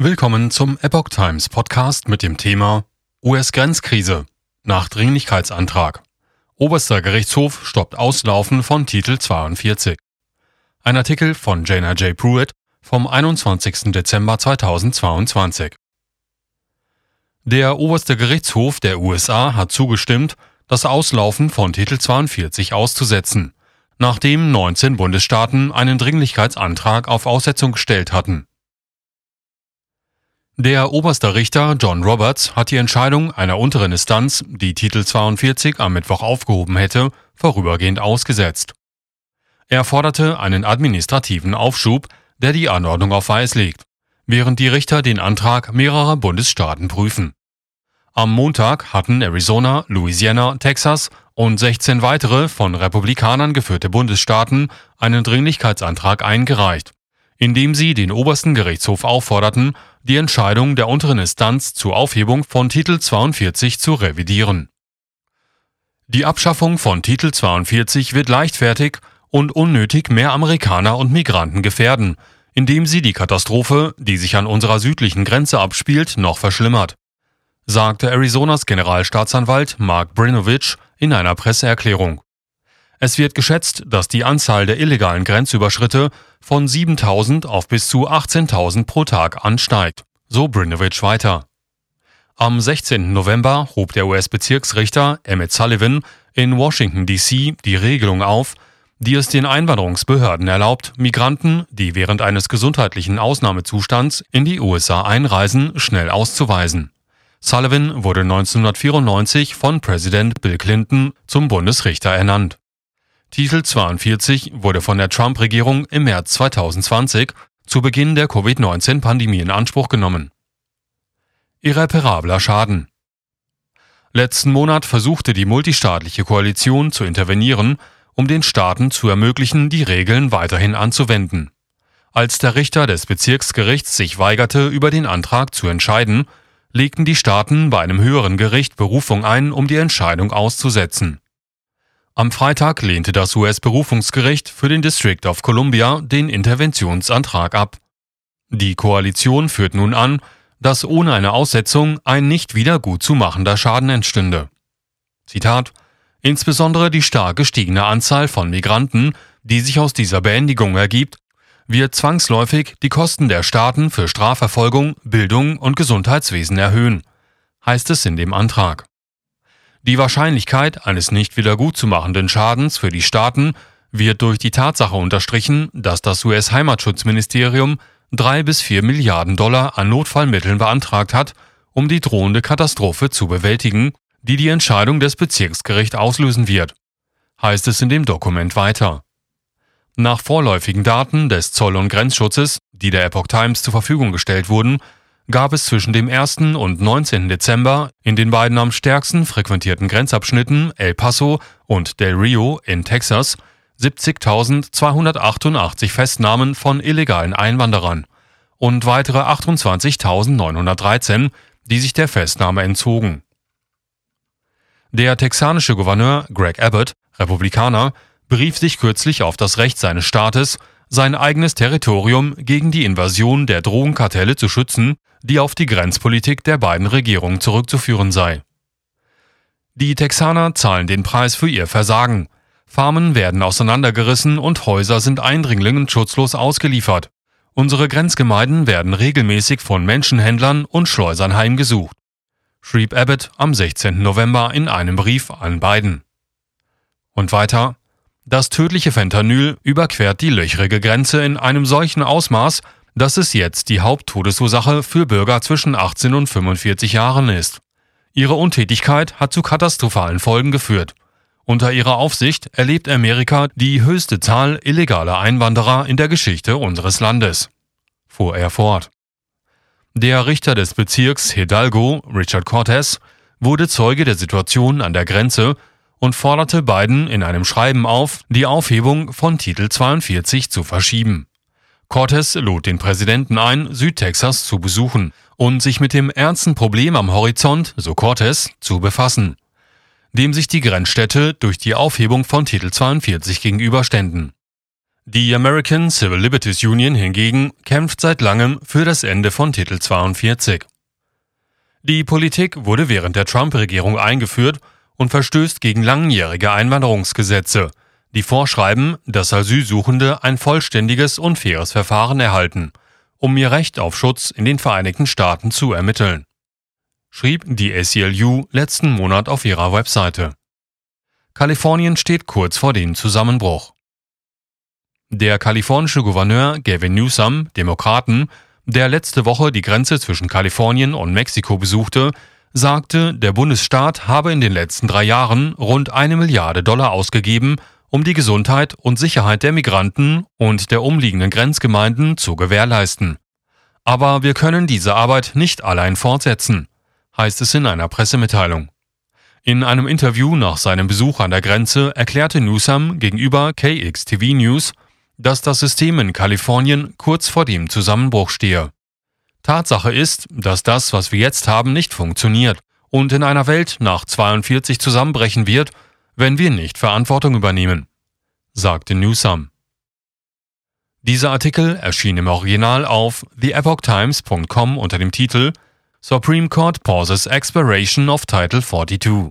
Willkommen zum Epoch Times Podcast mit dem Thema US-Grenzkrise nach Dringlichkeitsantrag. Oberster Gerichtshof stoppt Auslaufen von Titel 42. Ein Artikel von Jana J. Pruitt vom 21. Dezember 2022. Der oberste Gerichtshof der USA hat zugestimmt, das Auslaufen von Titel 42 auszusetzen, nachdem 19 Bundesstaaten einen Dringlichkeitsantrag auf Aussetzung gestellt hatten. Der oberste Richter John Roberts hat die Entscheidung einer unteren Instanz, die Titel 42 am Mittwoch aufgehoben hätte, vorübergehend ausgesetzt. Er forderte einen administrativen Aufschub, der die Anordnung auf Weiß legt, während die Richter den Antrag mehrerer Bundesstaaten prüfen. Am Montag hatten Arizona, Louisiana, Texas und 16 weitere von Republikanern geführte Bundesstaaten einen Dringlichkeitsantrag eingereicht, in dem sie den obersten Gerichtshof aufforderten, die Entscheidung der unteren Instanz zur Aufhebung von Titel 42 zu revidieren. Die Abschaffung von Titel 42 wird leichtfertig und unnötig mehr Amerikaner und Migranten gefährden, indem sie die Katastrophe, die sich an unserer südlichen Grenze abspielt, noch verschlimmert, sagte Arizonas Generalstaatsanwalt Mark Brinovich in einer Presseerklärung. Es wird geschätzt, dass die Anzahl der illegalen Grenzüberschritte von 7000 auf bis zu 18.000 pro Tag ansteigt, so Brinovich weiter. Am 16. November hob der US-Bezirksrichter Emmett Sullivan in Washington, D.C. die Regelung auf, die es den Einwanderungsbehörden erlaubt, Migranten, die während eines gesundheitlichen Ausnahmezustands in die USA einreisen, schnell auszuweisen. Sullivan wurde 1994 von Präsident Bill Clinton zum Bundesrichter ernannt. Titel 42 wurde von der Trump-Regierung im März 2020 zu Beginn der Covid-19-Pandemie in Anspruch genommen. Irreparabler Schaden Letzten Monat versuchte die multistaatliche Koalition zu intervenieren, um den Staaten zu ermöglichen, die Regeln weiterhin anzuwenden. Als der Richter des Bezirksgerichts sich weigerte, über den Antrag zu entscheiden, legten die Staaten bei einem höheren Gericht Berufung ein, um die Entscheidung auszusetzen. Am Freitag lehnte das US-Berufungsgericht für den District of Columbia den Interventionsantrag ab. Die Koalition führt nun an, dass ohne eine Aussetzung ein nicht wieder gut zu machender Schaden entstünde. Zitat Insbesondere die stark gestiegene Anzahl von Migranten, die sich aus dieser Beendigung ergibt, wird zwangsläufig die Kosten der Staaten für Strafverfolgung, Bildung und Gesundheitswesen erhöhen, heißt es in dem Antrag. Die Wahrscheinlichkeit eines nicht wiedergutzumachenden Schadens für die Staaten wird durch die Tatsache unterstrichen, dass das US-Heimatschutzministerium drei bis vier Milliarden Dollar an Notfallmitteln beantragt hat, um die drohende Katastrophe zu bewältigen, die die Entscheidung des Bezirksgerichts auslösen wird, heißt es in dem Dokument weiter. Nach vorläufigen Daten des Zoll- und Grenzschutzes, die der Epoch Times zur Verfügung gestellt wurden, gab es zwischen dem 1. und 19. Dezember in den beiden am stärksten frequentierten Grenzabschnitten El Paso und Del Rio in Texas 70.288 Festnahmen von illegalen Einwanderern und weitere 28.913, die sich der Festnahme entzogen. Der texanische Gouverneur Greg Abbott, Republikaner, berief sich kürzlich auf das Recht seines Staates, sein eigenes Territorium gegen die Invasion der Drogenkartelle zu schützen, die auf die Grenzpolitik der beiden Regierungen zurückzuführen sei. Die Texaner zahlen den Preis für ihr Versagen. Farmen werden auseinandergerissen und Häuser sind Eindringlingen schutzlos ausgeliefert. Unsere Grenzgemeinden werden regelmäßig von Menschenhändlern und Schleusern heimgesucht, schrieb Abbott am 16. November in einem Brief an Biden. Und weiter, das tödliche Fentanyl überquert die löchrige Grenze in einem solchen Ausmaß, dass es jetzt die Haupttodesursache für Bürger zwischen 18 und 45 Jahren ist. Ihre Untätigkeit hat zu katastrophalen Folgen geführt. Unter ihrer Aufsicht erlebt Amerika die höchste Zahl illegaler Einwanderer in der Geschichte unseres Landes, fuhr er fort. Der Richter des Bezirks Hidalgo, Richard Cortez, wurde Zeuge der Situation an der Grenze und forderte Biden in einem Schreiben auf, die Aufhebung von Titel 42 zu verschieben. Cortes lud den Präsidenten ein, Südtexas zu besuchen und sich mit dem ernsten Problem am Horizont, so Cortes, zu befassen, dem sich die Grenzstädte durch die Aufhebung von Titel 42 gegenüberständen. Die American Civil Liberties Union hingegen kämpft seit langem für das Ende von Titel 42. Die Politik wurde während der Trump-Regierung eingeführt und verstößt gegen langjährige Einwanderungsgesetze, die vorschreiben, dass Asylsuchende ein vollständiges und faires Verfahren erhalten, um ihr Recht auf Schutz in den Vereinigten Staaten zu ermitteln, schrieb die ACLU letzten Monat auf ihrer Webseite. Kalifornien steht kurz vor dem Zusammenbruch. Der kalifornische Gouverneur Gavin Newsom, Demokraten, der letzte Woche die Grenze zwischen Kalifornien und Mexiko besuchte, sagte, der Bundesstaat habe in den letzten drei Jahren rund eine Milliarde Dollar ausgegeben, um die Gesundheit und Sicherheit der Migranten und der umliegenden Grenzgemeinden zu gewährleisten. Aber wir können diese Arbeit nicht allein fortsetzen, heißt es in einer Pressemitteilung. In einem Interview nach seinem Besuch an der Grenze erklärte Newsom gegenüber KXTV News, dass das System in Kalifornien kurz vor dem Zusammenbruch stehe. Tatsache ist, dass das, was wir jetzt haben, nicht funktioniert und in einer Welt nach 42 zusammenbrechen wird, wenn wir nicht Verantwortung übernehmen, sagte Newsom. Dieser Artikel erschien im Original auf theepochtimes.com unter dem Titel Supreme Court pauses expiration of Title 42.